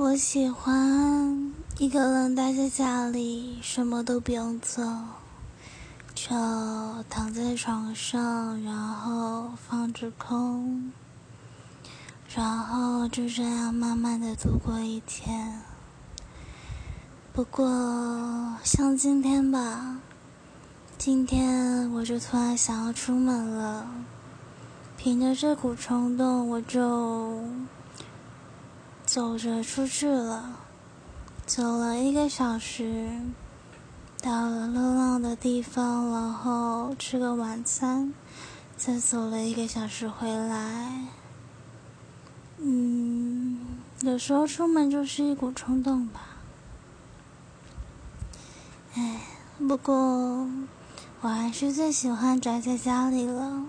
我喜欢一个人待在家里，什么都不用做，就躺在床上，然后放着空，然后就这样慢慢的度过一天。不过像今天吧，今天我就突然想要出门了，凭着这股冲动，我就。走着出去了，走了一个小时，到了热闹的地方，然后吃个晚餐，再走了一个小时回来。嗯，有时候出门就是一股冲动吧。哎，不过我还是最喜欢宅在家里了。